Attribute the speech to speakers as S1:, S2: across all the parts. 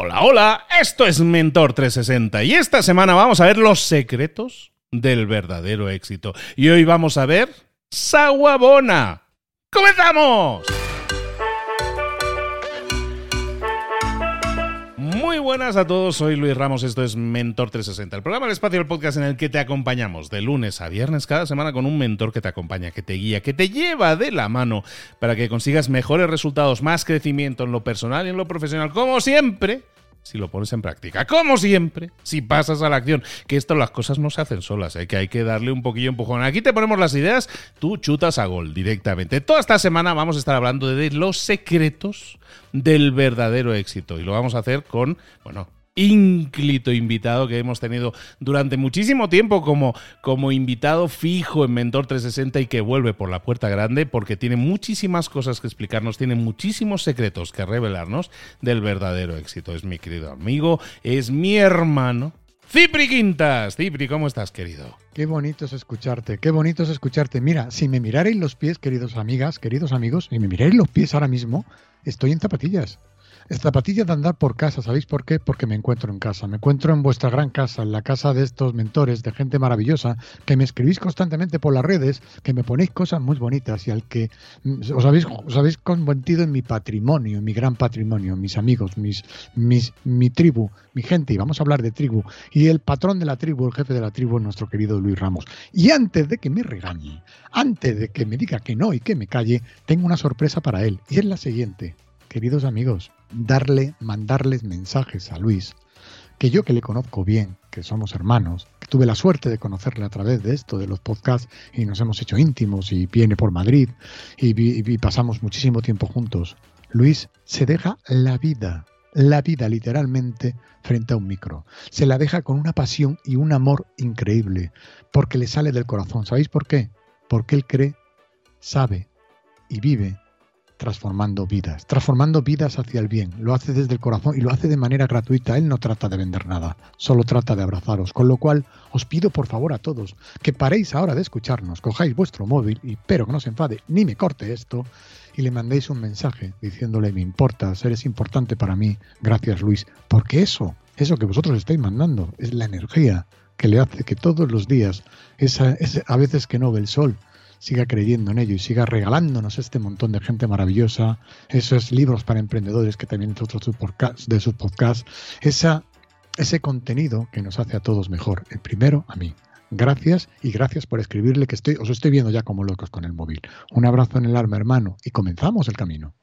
S1: Hola, hola, esto es Mentor 360 y esta semana vamos a ver los secretos del verdadero éxito. Y hoy vamos a ver Saguabona. ¡Comenzamos! Buenas a todos, soy Luis Ramos, esto es Mentor 360, el programa del espacio del podcast en el que te acompañamos de lunes a viernes cada semana con un mentor que te acompaña, que te guía, que te lleva de la mano para que consigas mejores resultados, más crecimiento en lo personal y en lo profesional, como siempre si lo pones en práctica. Como siempre, si pasas a la acción, que esto las cosas no se hacen solas, ¿eh? que hay que darle un poquillo empujón. Aquí te ponemos las ideas, tú chutas a gol directamente. Toda esta semana vamos a estar hablando de los secretos del verdadero éxito y lo vamos a hacer con, bueno, ínclito invitado que hemos tenido durante muchísimo tiempo como, como invitado fijo en Mentor 360 y que vuelve por la puerta grande porque tiene muchísimas cosas que explicarnos, tiene muchísimos secretos que revelarnos del verdadero éxito. Es mi querido amigo, es mi hermano. Cipri Quintas, Cipri, ¿cómo estás, querido?
S2: Qué bonito es escucharte, qué bonito es escucharte. Mira, si me mirarais los pies, queridos amigas, queridos amigos, si me mirarais los pies ahora mismo, estoy en zapatillas. Zapatilla de andar por casa, ¿sabéis por qué? Porque me encuentro en casa, me encuentro en vuestra gran casa, en la casa de estos mentores, de gente maravillosa, que me escribís constantemente por las redes, que me ponéis cosas muy bonitas y al que mm, os habéis, os habéis convertido en mi patrimonio, en mi gran patrimonio, mis amigos, mis, mi tribu, mi gente, y vamos a hablar de tribu. Y el patrón de la tribu, el jefe de la tribu, es nuestro querido Luis Ramos. Y antes de que me regañe, antes de que me diga que no y que me calle, tengo una sorpresa para él, y es la siguiente queridos amigos, darle, mandarles mensajes a Luis, que yo que le conozco bien, que somos hermanos, que tuve la suerte de conocerle a través de esto, de los podcasts, y nos hemos hecho íntimos, y viene por Madrid, y, pasamos muchísimo tiempo juntos. Luis se deja la vida, la vida literalmente frente a un micro. Se la deja con una pasión y un amor increíble, porque le sale del corazón. ¿Sabéis por qué? Porque él cree, sabe y vive transformando vidas, transformando vidas hacia el bien. Lo hace desde el corazón y lo hace de manera gratuita. Él no trata de vender nada, solo trata de abrazaros. Con lo cual, os pido por favor a todos que paréis ahora de escucharnos, cojáis vuestro móvil y espero que no se enfade ni me corte esto y le mandéis un mensaje diciéndole me importa, eres importante para mí, gracias Luis, porque eso, eso que vosotros estáis mandando es la energía que le hace que todos los días, esa, a veces que no ve el sol, siga creyendo en ello y siga regalándonos este montón de gente maravillosa, esos libros para emprendedores que también es otro de sus podcasts, ese contenido que nos hace a todos mejor. El primero, a mí. Gracias y gracias por escribirle que estoy, os estoy viendo ya como locos con el móvil. Un abrazo en el arma, hermano, y comenzamos el camino.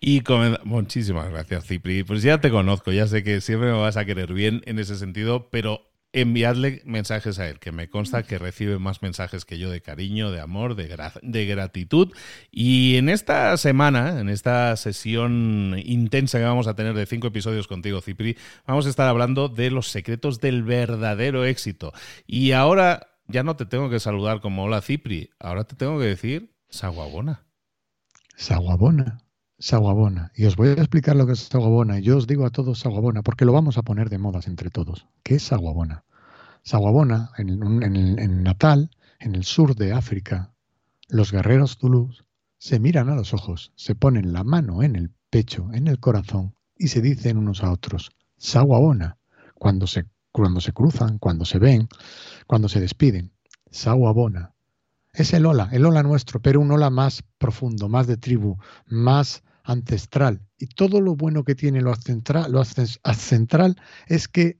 S1: Y muchísimas gracias, Cipri. Pues ya te conozco, ya sé que siempre me vas a querer bien en ese sentido, pero enviadle mensajes a él, que me consta que recibe más mensajes que yo de cariño, de amor, de, de gratitud. Y en esta semana, en esta sesión intensa que vamos a tener de cinco episodios contigo, Cipri, vamos a estar hablando de los secretos del verdadero éxito. Y ahora ya no te tengo que saludar como hola Cipri, ahora te tengo que decir Saguabona.
S2: Saguabona. Saguabona. Y os voy a explicar lo que es Saguabona. Yo os digo a todos Saguabona porque lo vamos a poner de modas entre todos. ¿Qué es Saguabona? Saguabona, en, en, Natal, en el sur de África, los guerreros zulus se miran a los ojos, se ponen la mano en el pecho, en el corazón y se dicen unos a otros, Saguabona, cuando se, cuando se cruzan, cuando se ven, cuando se despiden. Saguabona. Es el hola, el hola nuestro, pero un hola más profundo, más de tribu, más ancestral. Y todo lo bueno que tiene lo ancestral, lo ancestral es que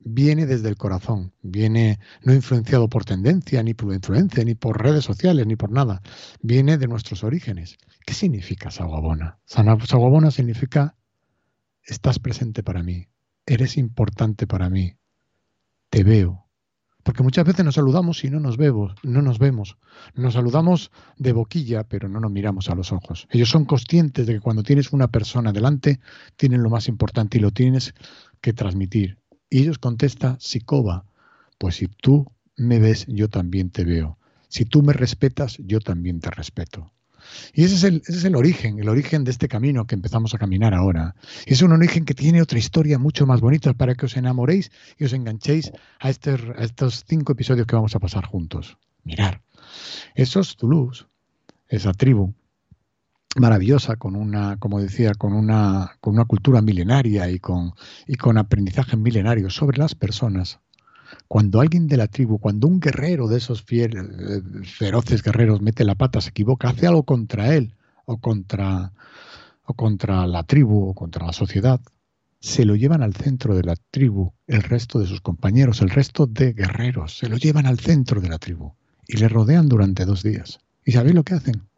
S2: viene desde el corazón, viene no influenciado por tendencia, ni por influencia, ni por redes sociales, ni por nada. Viene de nuestros orígenes. ¿Qué significa Saguabona? Saguabona significa estás presente para mí, eres importante para mí, te veo, porque muchas veces nos saludamos y no nos vemos, no nos vemos. Nos saludamos de boquilla, pero no nos miramos a los ojos. Ellos son conscientes de que cuando tienes una persona delante, tienen lo más importante y lo tienes que transmitir. Y ellos contestan, Sicoba, pues si tú me ves, yo también te veo. Si tú me respetas, yo también te respeto. Y ese es, el, ese es el origen, el origen de este camino que empezamos a caminar ahora. Es un origen que tiene otra historia mucho más bonita para que os enamoréis y os enganchéis a, este, a estos cinco episodios que vamos a pasar juntos. Mirar, esos Zulus, esa tribu, maravillosa, con una, como decía, con una, con una cultura milenaria y con, y con aprendizaje milenario sobre las personas, cuando alguien de la tribu, cuando un guerrero de esos eh, feroces guerreros mete la pata, se equivoca, hace algo contra él o contra, o contra la tribu o contra la sociedad, se lo llevan al centro de la tribu el resto de sus compañeros, el resto de guerreros, se lo llevan al centro de la tribu y le rodean durante dos días. ¿Y sabéis lo que hacen?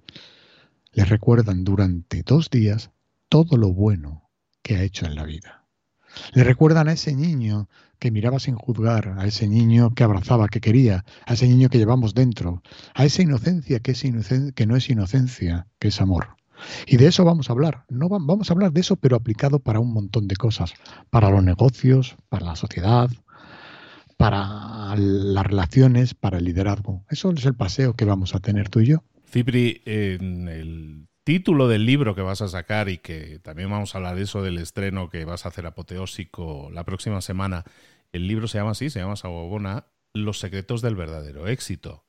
S2: Le recuerdan durante dos días todo lo bueno que ha hecho en la vida. Le recuerdan a ese niño que miraba sin juzgar, a ese niño que abrazaba, que quería, a ese niño que llevamos dentro, a esa inocencia que, es que no es inocencia, que es amor. Y de eso vamos a hablar. No vamos a hablar de eso, pero aplicado para un montón de cosas, para los negocios, para la sociedad, para las relaciones, para el liderazgo. Eso es el paseo que vamos a tener tú y yo.
S1: Cipri, en el título del libro que vas a sacar y que también vamos a hablar de eso del estreno que vas a hacer apoteósico la próxima semana, el libro se llama así, se llama Sagogona, Los secretos del verdadero éxito.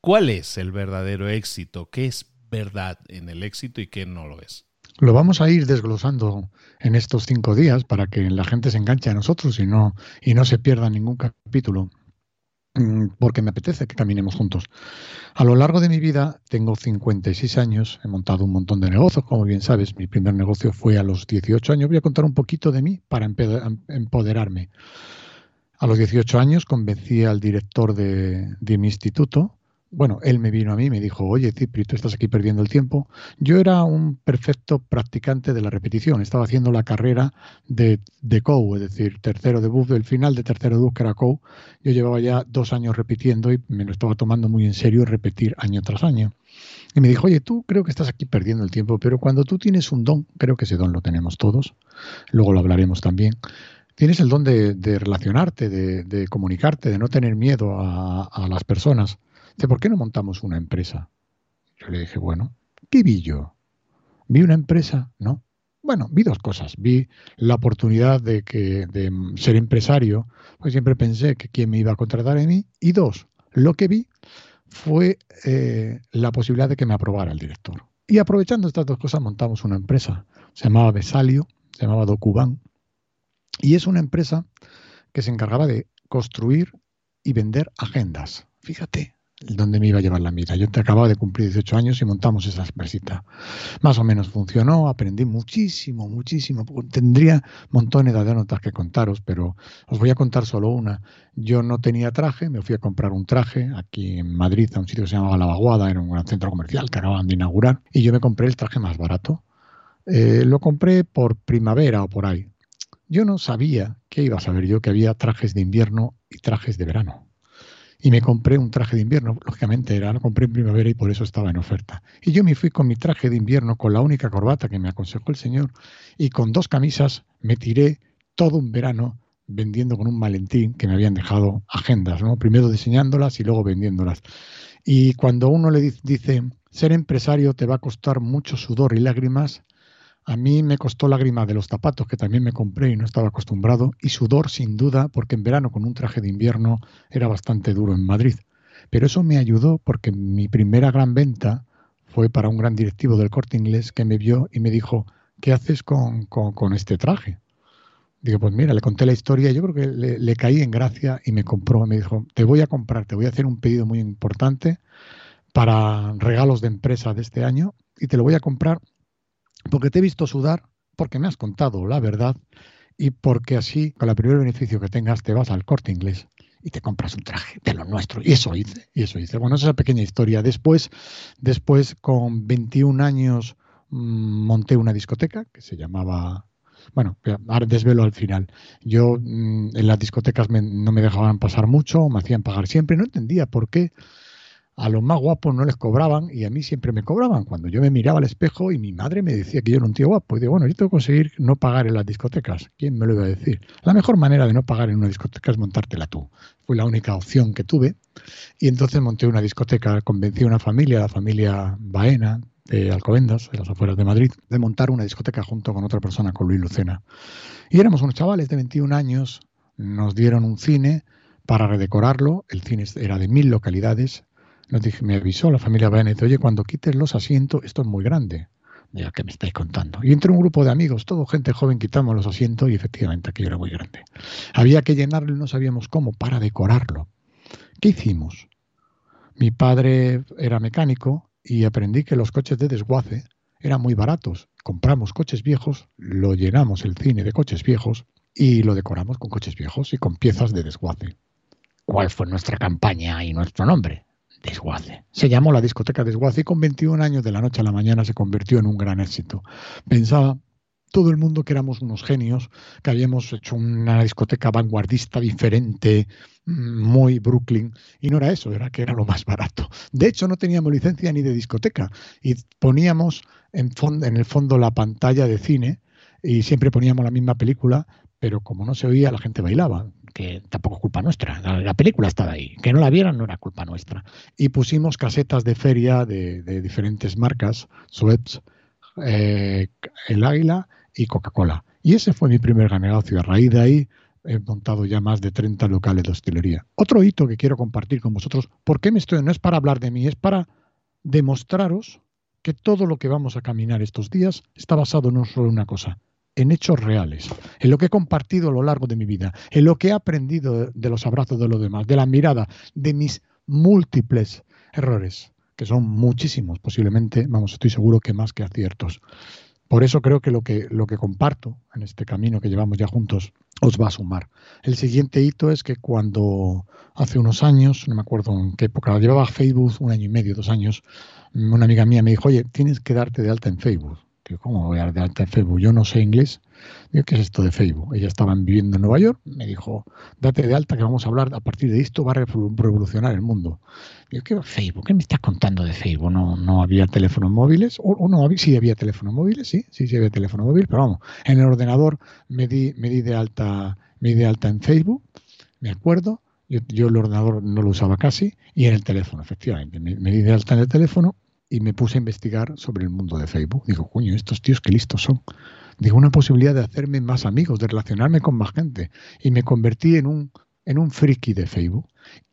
S1: ¿Cuál es el verdadero éxito? ¿Qué es verdad en el éxito y qué no lo es?
S2: Lo vamos a ir desglosando en estos cinco días para que la gente se enganche a nosotros y no, y no se pierda ningún capítulo. Mm, porque me apetece que caminemos juntos. A lo largo de mi vida, tengo 56 años, he montado un montón de negocios, como bien sabes, mi primer negocio fue a los 18 años. Voy a contar un poquito de mí para empoderarme. A los 18 años convencí al director de, mi instituto bueno, él me vino a mí y me dijo, oye, Cipri, tú estás aquí perdiendo el tiempo. Yo era un perfecto practicante de la repetición. Estaba haciendo la carrera de, de COU, es decir, tercero de bus, el final de tercero de bus que era COU. Yo llevaba ya dos años repitiendo y me lo estaba tomando muy en serio repetir año tras año. Y me dijo, oye, tú creo que estás aquí perdiendo el tiempo, pero cuando tú tienes un don, creo que ese don lo tenemos todos, luego lo hablaremos también, tienes el don de, relacionarte, de, comunicarte, de no tener miedo a las personas. ¿por qué no montamos una empresa? Yo le dije, bueno, ¿qué vi yo? ¿Vi una empresa? No. Bueno, vi dos cosas. Vi la oportunidad de, que, ser empresario, pues siempre pensé que quién me iba a contratar a mí. Y dos, lo que vi fue eh, la posibilidad de que me aprobara el director. Y aprovechando estas dos cosas montamos una empresa. Se llamaba Besalio, se llamaba Docuban. Y es una empresa que se encargaba de construir y vender agendas. Fíjate, dónde me iba a llevar la mira. Yo te acababa de cumplir 18 años y montamos esa empresita. Más o menos funcionó, aprendí muchísimo, muchísimo. Tendría montones de anécdotas que contaros, pero os voy a contar solo una. Yo no tenía traje, me fui a comprar un traje aquí en Madrid, a un sitio que se llamaba La Vaguada, era un gran centro comercial que acababan de inaugurar, y yo me compré el traje más barato. Eh, lo compré por primavera o por ahí. Yo no sabía, ¿qué iba a saber yo? Que había trajes de invierno y trajes de verano y me compré un traje de invierno. Lógicamente era, lo compré en primavera y por eso estaba en oferta. Y yo me fui con mi traje de invierno, con la única corbata que me aconsejó el señor, y con dos camisas me tiré todo un verano vendiendo con un malentín que me habían dejado agendas, ¿no? Primero diseñándolas y luego vendiéndolas. Y cuando uno le dice, ser empresario te va a costar mucho sudor y lágrimas, a mí me costó lágrimas de los zapatos que también me compré y no estaba acostumbrado, y sudor sin duda, porque en verano con un traje de invierno era bastante duro en Madrid. Pero eso me ayudó porque mi primera gran venta fue para un gran directivo del corte inglés que me vio y me dijo, ¿qué haces con, este traje? Digo, pues mira, le conté la historia, yo creo que le, le, caí en gracia y me compró, me dijo, te voy a comprar, te voy a hacer un pedido muy importante para regalos de empresa de este año y te lo voy a comprar porque te he visto sudar, porque me has contado la verdad y porque así, con el primer beneficio que tengas, te vas al corte inglés y te compras un traje de lo nuestro. Y eso hice, y eso hice. Bueno, esa es la pequeña historia. Después, después con 21 años, mm, monté una discoteca que se llamaba bueno, ahora desvelo al final. Yo mm, en las discotecas no me dejaban pasar mucho, me hacían pagar siempre, no entendía por qué a los más guapos no les cobraban y a mí siempre me cobraban. Cuando yo me miraba al espejo y mi madre me decía que yo era un tío guapo, y digo, bueno, yo tengo que conseguir no pagar en las discotecas. ¿Quién me lo iba a decir? La mejor manera de no pagar en una discoteca es montártela tú. Fue la única opción que tuve. Y entonces monté una discoteca, convencí a una familia, la familia Baena, de Alcobendas, de las afueras de Madrid, de montar una discoteca junto con otra persona, con Luis Lucena. Y éramos unos chavales de 21 años, nos dieron un cine para redecorarlo, el cine era de mil localidades, dije, me avisó la familia Bennett, oye, cuando quites los asientos, esto es muy grande, Digo, ¿qué me estáis contando? Y entre un grupo de amigos, todo gente joven, quitamos los asientos y efectivamente aquello era muy grande. Había que llenarlo y no sabíamos cómo para decorarlo. ¿Qué hicimos? Mi padre era mecánico y aprendí que los coches de desguace eran muy baratos. Compramos coches viejos, lo llenamos el cine de coches viejos y lo decoramos con coches viejos y con piezas de desguace. ¿Cuál fue nuestra campaña y nuestro nombre? Desguace. Se llamó la discoteca Desguace y con 21 años de la noche a la mañana se convirtió en un gran éxito. Pensaba todo el mundo que éramos unos genios, que habíamos hecho una discoteca vanguardista diferente, mm, muy Brooklyn, y no era eso, era que era lo más barato. De hecho, no teníamos licencia ni de discoteca y poníamos en, en el fondo la pantalla de cine y siempre poníamos la misma película, pero como no se oía, la gente bailaba, que tampoco es culpa nuestra. La, película estaba ahí. Que no la vieran no era culpa nuestra. Y pusimos casetas de feria de, diferentes marcas, Suez, eh, El Águila y Coca-Cola. Y ese fue mi primer negocio. A raíz de ahí he montado ya más de 30 locales de hostelería. Otro hito que quiero compartir con vosotros, ¿por qué me estoy? No es para hablar de mí, es para demostraros que todo lo que vamos a caminar estos días está basado no solo en una cosa, en hechos reales, en lo que he compartido a lo largo de mi vida, en lo que he aprendido de los abrazos de los demás, de la mirada, de mis múltiples errores, que son muchísimos, posiblemente, vamos, estoy seguro que más que aciertos. Por eso creo que lo que, lo que comparto en este camino que llevamos ya juntos os va a sumar. El siguiente hito es que cuando hace unos años, no me acuerdo en qué época, llevaba Facebook un año y medio, dos años, una amiga mía me dijo, oye, tienes que darte de alta en Facebook. ¿Cómo voy a dar alta en Facebook? Yo no sé inglés. Digo, ¿qué es esto de Facebook? Ella estaba viviendo en Nueva York, me dijo, date de alta que vamos a hablar a partir de esto, va a revolucionar el mundo. Digo, ¿qué Facebook? ¿Qué me estás contando de Facebook? No, no había teléfonos móviles, o, no, sí había teléfonos móviles, sí, sí, sí había teléfono móvil, pero vamos, en el ordenador me di, me di de alta, me di de alta en Facebook, me acuerdo, yo, el ordenador no lo usaba casi, y en el teléfono, efectivamente, me, me di de alta en el teléfono y me puse a investigar sobre el mundo de Facebook. Digo, coño, estos tíos qué listos son. Digo, una posibilidad de hacerme más amigos, de relacionarme con más gente. Y me convertí en un, en un friki de Facebook.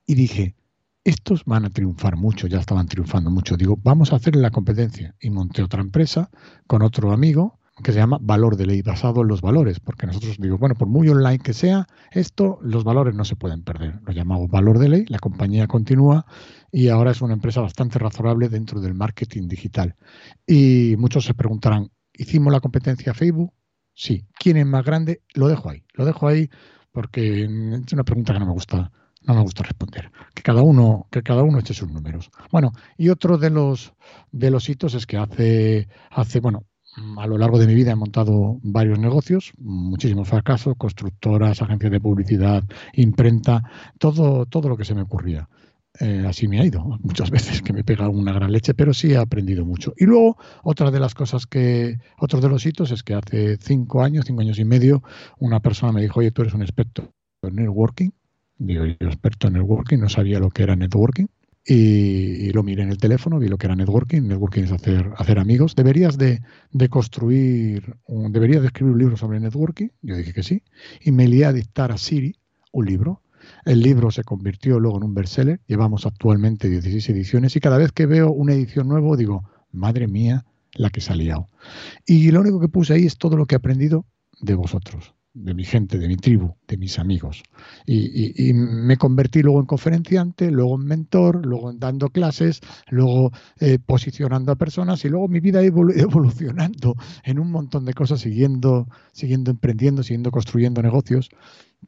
S2: Y dije, estos van a triunfar mucho, ya estaban triunfando mucho. Digo, vamos a hacerle la competencia. Y monté otra empresa con otro amigo que se llama valor de ley, basado en los valores, porque nosotros digo, bueno, por muy online que sea, esto, los valores no se pueden perder. Lo llamamos valor de ley, la compañía continúa y ahora es una empresa bastante razonable dentro del marketing digital. Y muchos se preguntarán, ¿hicimos la competencia Facebook? Sí. ¿Quién es más grande? Lo dejo ahí, lo dejo ahí porque es una pregunta que no me gusta no me gusta responder. Que cada uno, que cada uno eche sus números. Bueno, y otro de los de los hitos es que hace, hace, bueno, a lo largo de mi vida he montado varios negocios, muchísimos fracasos, constructoras, agencias de publicidad, imprenta, todo, todo lo que se me ocurría. Eh, así me ha ido muchas veces que me pega una gran leche, pero sí he aprendido mucho. Y luego, otra de las cosas que, otro de los hitos es que hace cinco años, cinco años y medio, una persona me dijo, oye, tú eres un experto en networking. Digo, yo experto en networking, no sabía lo que era networking y, lo miré en el teléfono, vi lo que era networking. Networking es hacer, hacer amigos. ¿Deberías de, construir, un, deberías de escribir un libro sobre networking? Yo dije que sí. Y me lié a dictar a Siri un libro. El libro se convirtió luego en un bestseller. Llevamos actualmente 16 ediciones y cada vez que veo una edición nueva digo, madre mía, la que se ha liado. Y lo único que puse ahí es todo lo que he aprendido de vosotros de mi gente, de mi tribu, de mis amigos. Y, me convertí luego en conferenciante, luego en mentor, luego en dando clases, luego eh, posicionando a personas y luego mi vida evolucionando en un montón de cosas, siguiendo, siguiendo emprendiendo, siguiendo construyendo negocios,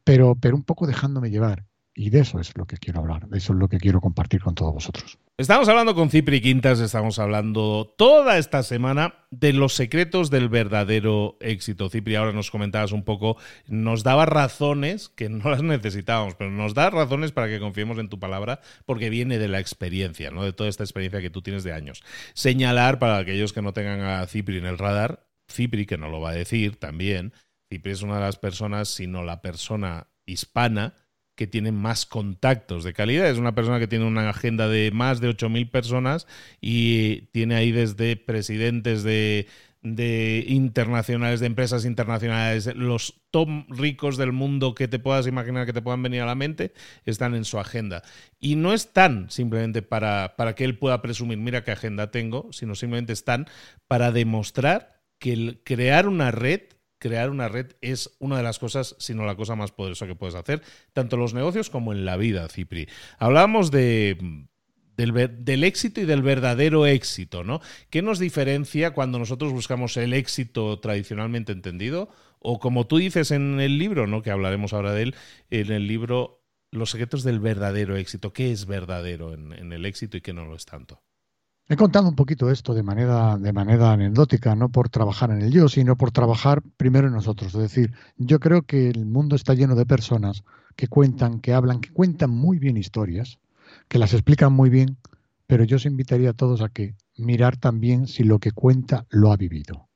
S2: pero, pero un poco dejándome llevar. Y de eso es lo que quiero hablar, de eso es lo que quiero compartir con todos vosotros.
S1: Estamos hablando con Cipri Quintas, estamos hablando toda esta semana de los secretos del verdadero éxito. Cipri, ahora nos comentabas un poco, nos daba razones, que no las necesitábamos, pero nos da razones para que confiemos en tu palabra, porque viene de la experiencia, ¿no? de toda esta experiencia que tú tienes de años. Señalar para aquellos que no tengan a Cipri en el radar, Cipri, que no lo va a decir también, Cipri es una de las personas, sino la persona hispana, que tiene más contactos de calidad. Es una persona que tiene una agenda de más de 8.000 personas y tiene ahí desde presidentes de, de internacionales, de empresas internacionales, los top ricos del mundo que te puedas imaginar que te puedan venir a la mente, están en su agenda. Y no están simplemente para, para que él pueda presumir, mira qué agenda tengo, sino simplemente están para demostrar que el crear una red crear una red es una de las cosas, si no la cosa más poderosa que puedes hacer, tanto en los negocios como en la vida, Cipri. Hablábamos de, del, éxito y del verdadero éxito, ¿no? ¿Qué nos diferencia cuando nosotros buscamos el éxito tradicionalmente entendido? O como tú dices en el libro, ¿no? Que hablaremos ahora de él, en el libro Los secretos del verdadero éxito. ¿Qué es verdadero en, en el éxito y qué no lo es tanto?
S2: He contado un poquito esto de manera, de manera anecdótica, no por trabajar en el yo, sino por trabajar primero en nosotros. Es decir, yo creo que el mundo está lleno de personas que cuentan, que hablan, que cuentan muy bien historias, que las explican muy bien, pero yo os invitaría a todos a que mirar también si lo que cuenta lo ha vivido.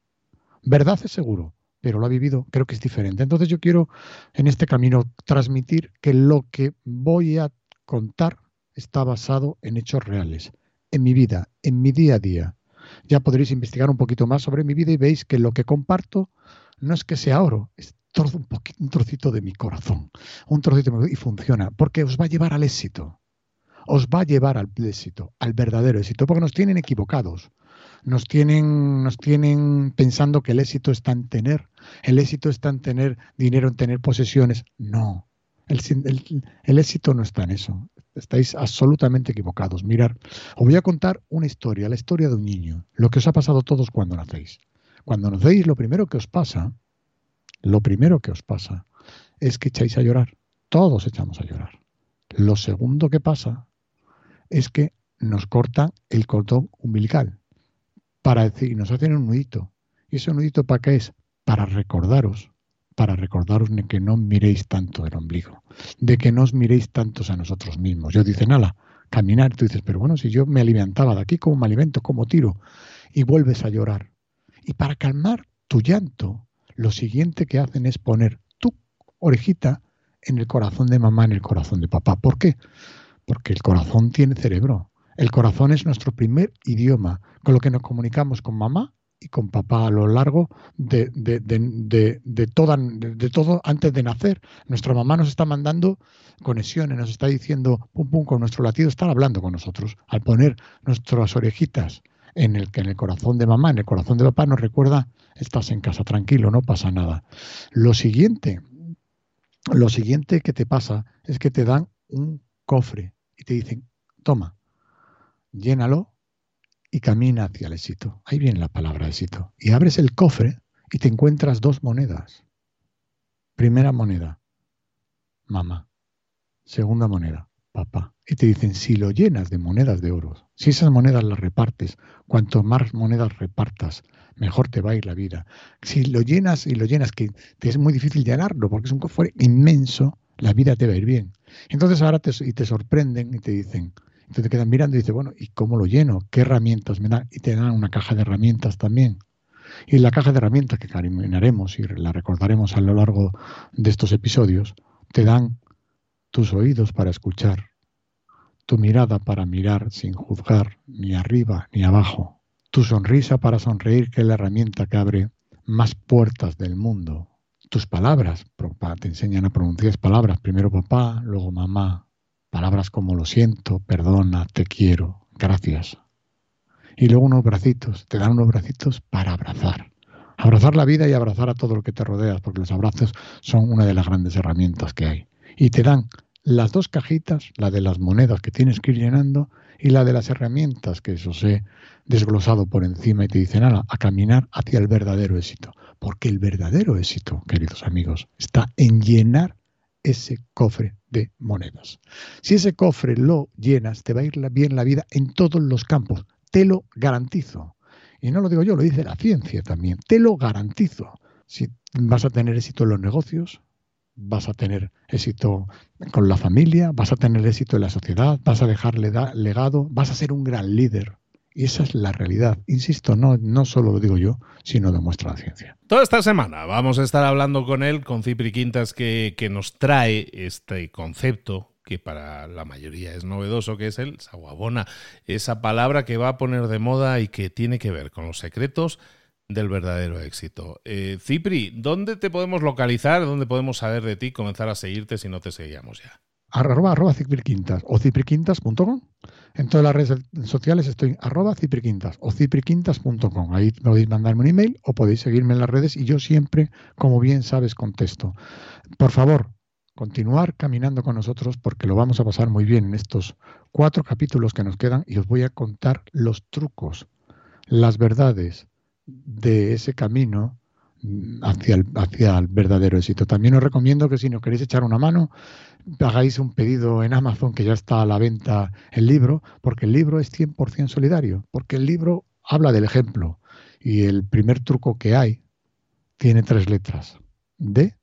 S2: Verdad es seguro, pero lo ha vivido, creo que es diferente. Entonces yo quiero en este camino transmitir que lo que voy a contar está basado en hechos reales en mi vida, en mi día a día. Ya podréis investigar un poquito más sobre mi vida y veis que lo que comparto no es que sea oro, es un, un trocito de mi corazón, un trocito de mi, y funciona, porque os va a llevar al éxito, os va a llevar al éxito, al verdadero éxito, porque nos tienen equivocados, nos tienen, nos tienen pensando que el éxito está en tener, el éxito está en tener dinero, en tener posesiones. No, el, éxito no está en eso. Estáis absolutamente equivocados. Mirar, os voy a contar una historia, la historia de un niño, lo que os ha pasado a todos cuando nacéis. Cuando nacéis, lo primero que os pasa, lo primero que os pasa es que echáis a llorar. Todos echamos a llorar. Lo segundo que pasa es que nos corta el cordón umbilical para decir, nos hacen un nudito. ¿Y ese nudito para qué es? Para recordaros para recordaros de que no miréis tanto el ombligo, de que no os miréis tantos a nosotros mismos. Yo dicen, ala, caminar, tú dices, pero bueno, si yo me alimentaba de aquí, como me alimento? como tiro? Y vuelves a llorar. Y para calmar tu llanto, lo siguiente que hacen es poner tu orejita en el corazón de mamá, en el corazón de papá. ¿Por qué? Porque el corazón tiene cerebro. El corazón es nuestro primer idioma, con lo que nos comunicamos con mamá y con papá a lo largo de, de, de, de, toda, de, todo antes de nacer. Nuestra mamá nos está mandando conexiones, nos está diciendo, pum, pum, con nuestro latido, están hablando con nosotros. Al poner nuestras orejitas en el, en el corazón de mamá, en el corazón de papá, nos recuerda, estás en casa tranquilo, no pasa nada. Lo siguiente, lo siguiente que te pasa es que te dan un cofre y te dicen, toma, llénalo y camina hacia el éxito. Ahí viene la palabra éxito. Y abres el cofre y te encuentras dos monedas. Primera moneda, mamá. Segunda moneda, papá. Y te dicen, si lo llenas de monedas de oro, si esas monedas las repartes, cuanto más monedas repartas, mejor te va a ir la vida. Si lo llenas y lo llenas, que te es muy difícil llenarlo porque es un cofre inmenso, la vida te va a ir bien. Entonces ahora te, y te sorprenden y te dicen, te quedan mirando y dices, bueno, ¿y cómo lo lleno? ¿Qué herramientas me dan? Y te dan una caja de herramientas también. Y la caja de herramientas que caminaremos y la recordaremos a lo largo de estos episodios, te dan tus oídos para escuchar, tu mirada para mirar sin juzgar ni arriba ni abajo, tu sonrisa para sonreír, que es la herramienta que abre más puertas del mundo, tus palabras, te enseñan a pronunciar palabras, primero papá, luego mamá, Palabras como lo siento, perdona, te quiero, gracias. Y luego unos bracitos, te dan unos bracitos para abrazar. Abrazar la vida y abrazar a todo lo que te rodeas, porque los abrazos son una de las grandes herramientas que hay. Y te dan las dos cajitas, la de las monedas que tienes que ir llenando y la de las herramientas que eso he desglosado por encima y te dicen, a caminar hacia el verdadero éxito. Porque el verdadero éxito, queridos amigos, está en llenar ese cofre de monedas. Si ese cofre lo llenas, te va a ir bien la vida en todos los campos. Te lo garantizo. Y no lo digo yo, lo dice la ciencia también. Te lo garantizo. Si vas a tener éxito en los negocios, vas a tener éxito con la familia, vas a tener éxito en la sociedad, vas a dejarle legado, vas a ser un gran líder. Y esa es la realidad. Insisto, no, no solo lo digo yo, sino demuestra la ciencia.
S1: Toda esta semana vamos a estar hablando con él, con Cipri Quintas, que, que nos trae este concepto que para la mayoría es novedoso, que es el saguabona, esa palabra que va a poner de moda y que tiene que ver con los secretos del verdadero éxito. Eh, Cipri, ¿dónde te podemos localizar? ¿Dónde podemos saber de ti? Comenzar a seguirte si no te seguíamos ya.
S2: Arroba, arroba cipriquintas o cipriquintas.com. En todas las redes sociales estoy arroba cipriquintas o cipriquintas.com. Ahí podéis mandarme un email o podéis seguirme en las redes y yo siempre, como bien sabes, contesto. Por favor, continuar caminando con nosotros porque lo vamos a pasar muy bien en estos cuatro capítulos que nos quedan y os voy a contar los trucos, las verdades, de ese camino hacia el, hacia el verdadero éxito. También os recomiendo que si no queréis echar una mano, hagáis un pedido en Amazon que ya está a la venta el libro, porque el libro es 100% solidario, porque el libro habla del ejemplo y el primer truco que hay tiene tres letras, D,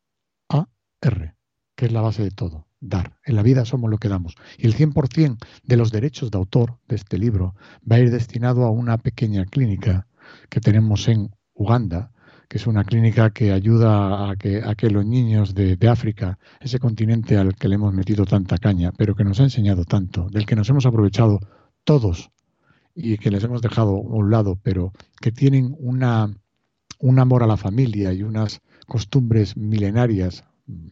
S2: A, R, que es la base de todo, dar. En la vida somos lo que damos. Y el 100% de los derechos de autor de este libro va a ir destinado a una pequeña clínica que tenemos en Uganda, que es una clínica que ayuda a que, a que los niños de, África, ese continente al que le hemos metido tanta caña, pero que nos ha enseñado tanto, del que nos hemos aprovechado todos y que les hemos dejado a un lado, pero que tienen una, un amor a la familia y unas costumbres milenarias,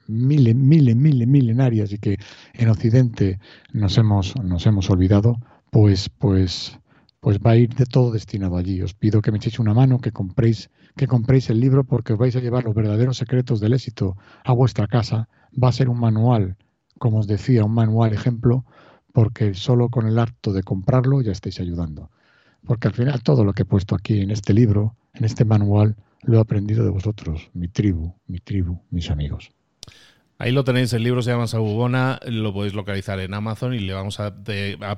S2: miles, miles, miles, milenarias y que en Occidente nos hemos, nos hemos olvidado, pues, pues pues va a ir de todo destinado allí. Os pido que me echéis una mano, que compréis, que compréis el libro porque os vais a llevar los verdaderos secretos del éxito a vuestra casa. Va a ser un manual, como os decía, un manual ejemplo, porque solo con el acto de comprarlo ya estáis ayudando. Porque al final todo lo que he puesto aquí en este libro, en este manual, lo he aprendido de vosotros, mi tribu, mi tribu, mis amigos.
S1: Ahí lo tenéis, el libro se llama Sagubona, lo podéis localizar en Amazon y le vamos a,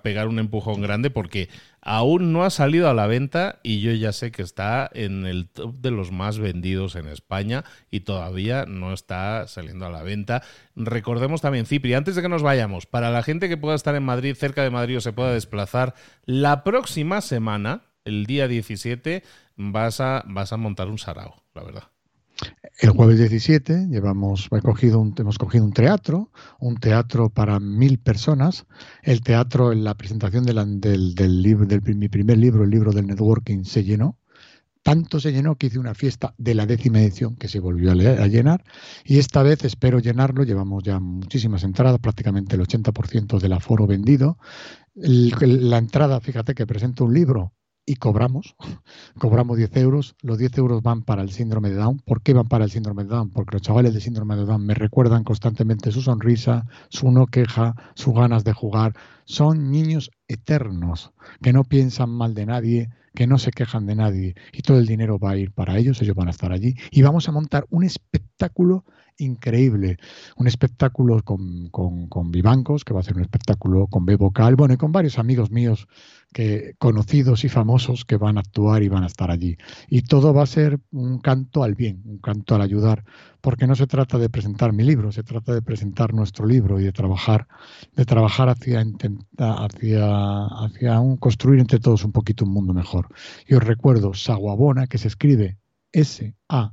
S1: pegar un empujón grande porque aún no ha salido a la venta y yo ya sé que está en el top de los más vendidos en España y todavía no está saliendo a la venta. Recordemos también, Cipri, antes de que nos vayamos, para la gente que pueda estar en Madrid, cerca de Madrid o se pueda desplazar, la próxima semana, el día 17, vas a, vas a montar un sarao, la verdad.
S2: El jueves 17 llevamos, un, hemos cogido un teatro, un teatro para mil personas. El teatro en la presentación del, del libro, del, mi primer libro, el libro del networking, se llenó. Tanto se llenó que hice una fiesta de la décima edición que se volvió a, a llenar y esta vez espero llenarlo. Llevamos ya muchísimas entradas, prácticamente el 80% del aforo vendido. la entrada, fíjate que presento un libro y cobramos, cobramos 10 euros, los 10 euros van para el síndrome de Down. ¿Por qué van para el síndrome de Down? Porque los chavales de síndrome de Down me recuerdan constantemente su sonrisa, su no queja, sus ganas de jugar. Son niños eternos que no piensan mal de nadie, que no se quejan de nadie y todo el dinero va a ir para ellos, ellos van a estar allí y vamos a montar un espectáculo increíble. Un espectáculo con, con, Vivancos, que va a ser un espectáculo con B vocal, bueno, y con varios amigos míos que, conocidos y famosos que van a actuar y van a estar allí. Y todo va a ser un canto al bien, un canto al ayudar, porque no se trata de presentar mi libro, se trata de presentar nuestro libro y de trabajar, de trabajar hacia, hacia, hacia un, construir entre todos un poquito un mundo mejor. Y os recuerdo, Saguabona, que se escribe S-A-W-U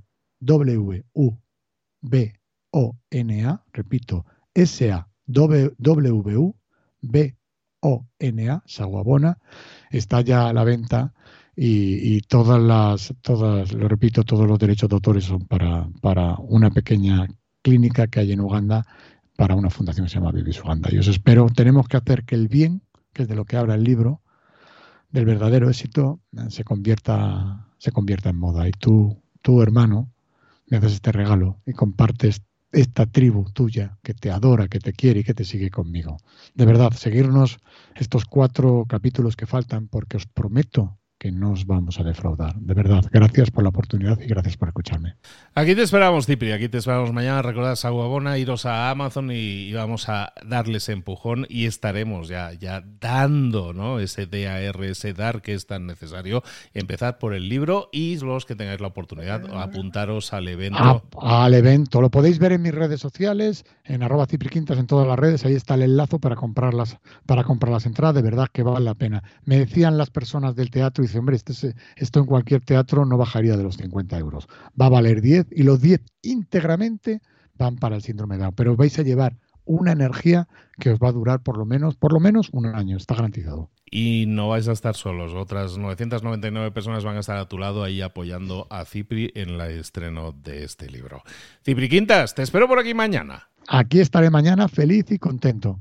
S2: B-O-N-A, repito, S-A-W-B-O-N-A, Saguabona, está ya a la venta y, todas las, todas, lo repito, todos los derechos de autores son para, para una pequeña clínica que hay en Uganda para una fundación que se llama Vivis Uganda. Y os espero, tenemos que hacer que el bien, que es de lo que habla el libro, del verdadero éxito, se convierta, se convierta en moda. Y tú, tu hermano, me haces este regalo y compartes esta tribu tuya que te adora, que te quiere y que te sigue conmigo. De verdad, seguirnos estos cuatro capítulos que faltan porque os prometo que no os vamos a defraudar. De verdad, gracias por la oportunidad y gracias por escucharme.
S1: Aquí te esperamos, Cipri. Aquí te esperamos mañana. Recordad, Aguabona, iros a Amazon y, vamos a darles empujón y estaremos ya, ya dando ¿no? ese DAR, ese dar que es tan necesario. Empezar por el libro y los que tengáis la oportunidad, apuntaros al evento.
S2: al evento. Lo podéis ver en mis redes sociales, en arroba cipriquintas en todas las redes. Ahí está el enlazo para comprar las, para comprar las entradas. De verdad que vale la pena. Me decían las personas del teatro dice, hombre, este esto en cualquier teatro no bajaría de los 50 euros. Va a valer 10 y los 10 íntegramente van para el síndrome de Down. Pero vais a llevar una energía que os va a durar por lo menos, por lo menos un año, está garantizado.
S1: Y no vais a estar solos, otras 999 personas van a estar a tu lado ahí apoyando a Cipri en el estreno de este libro. Cipri Quintas, te espero por aquí mañana.
S2: Aquí estaré mañana feliz y contento.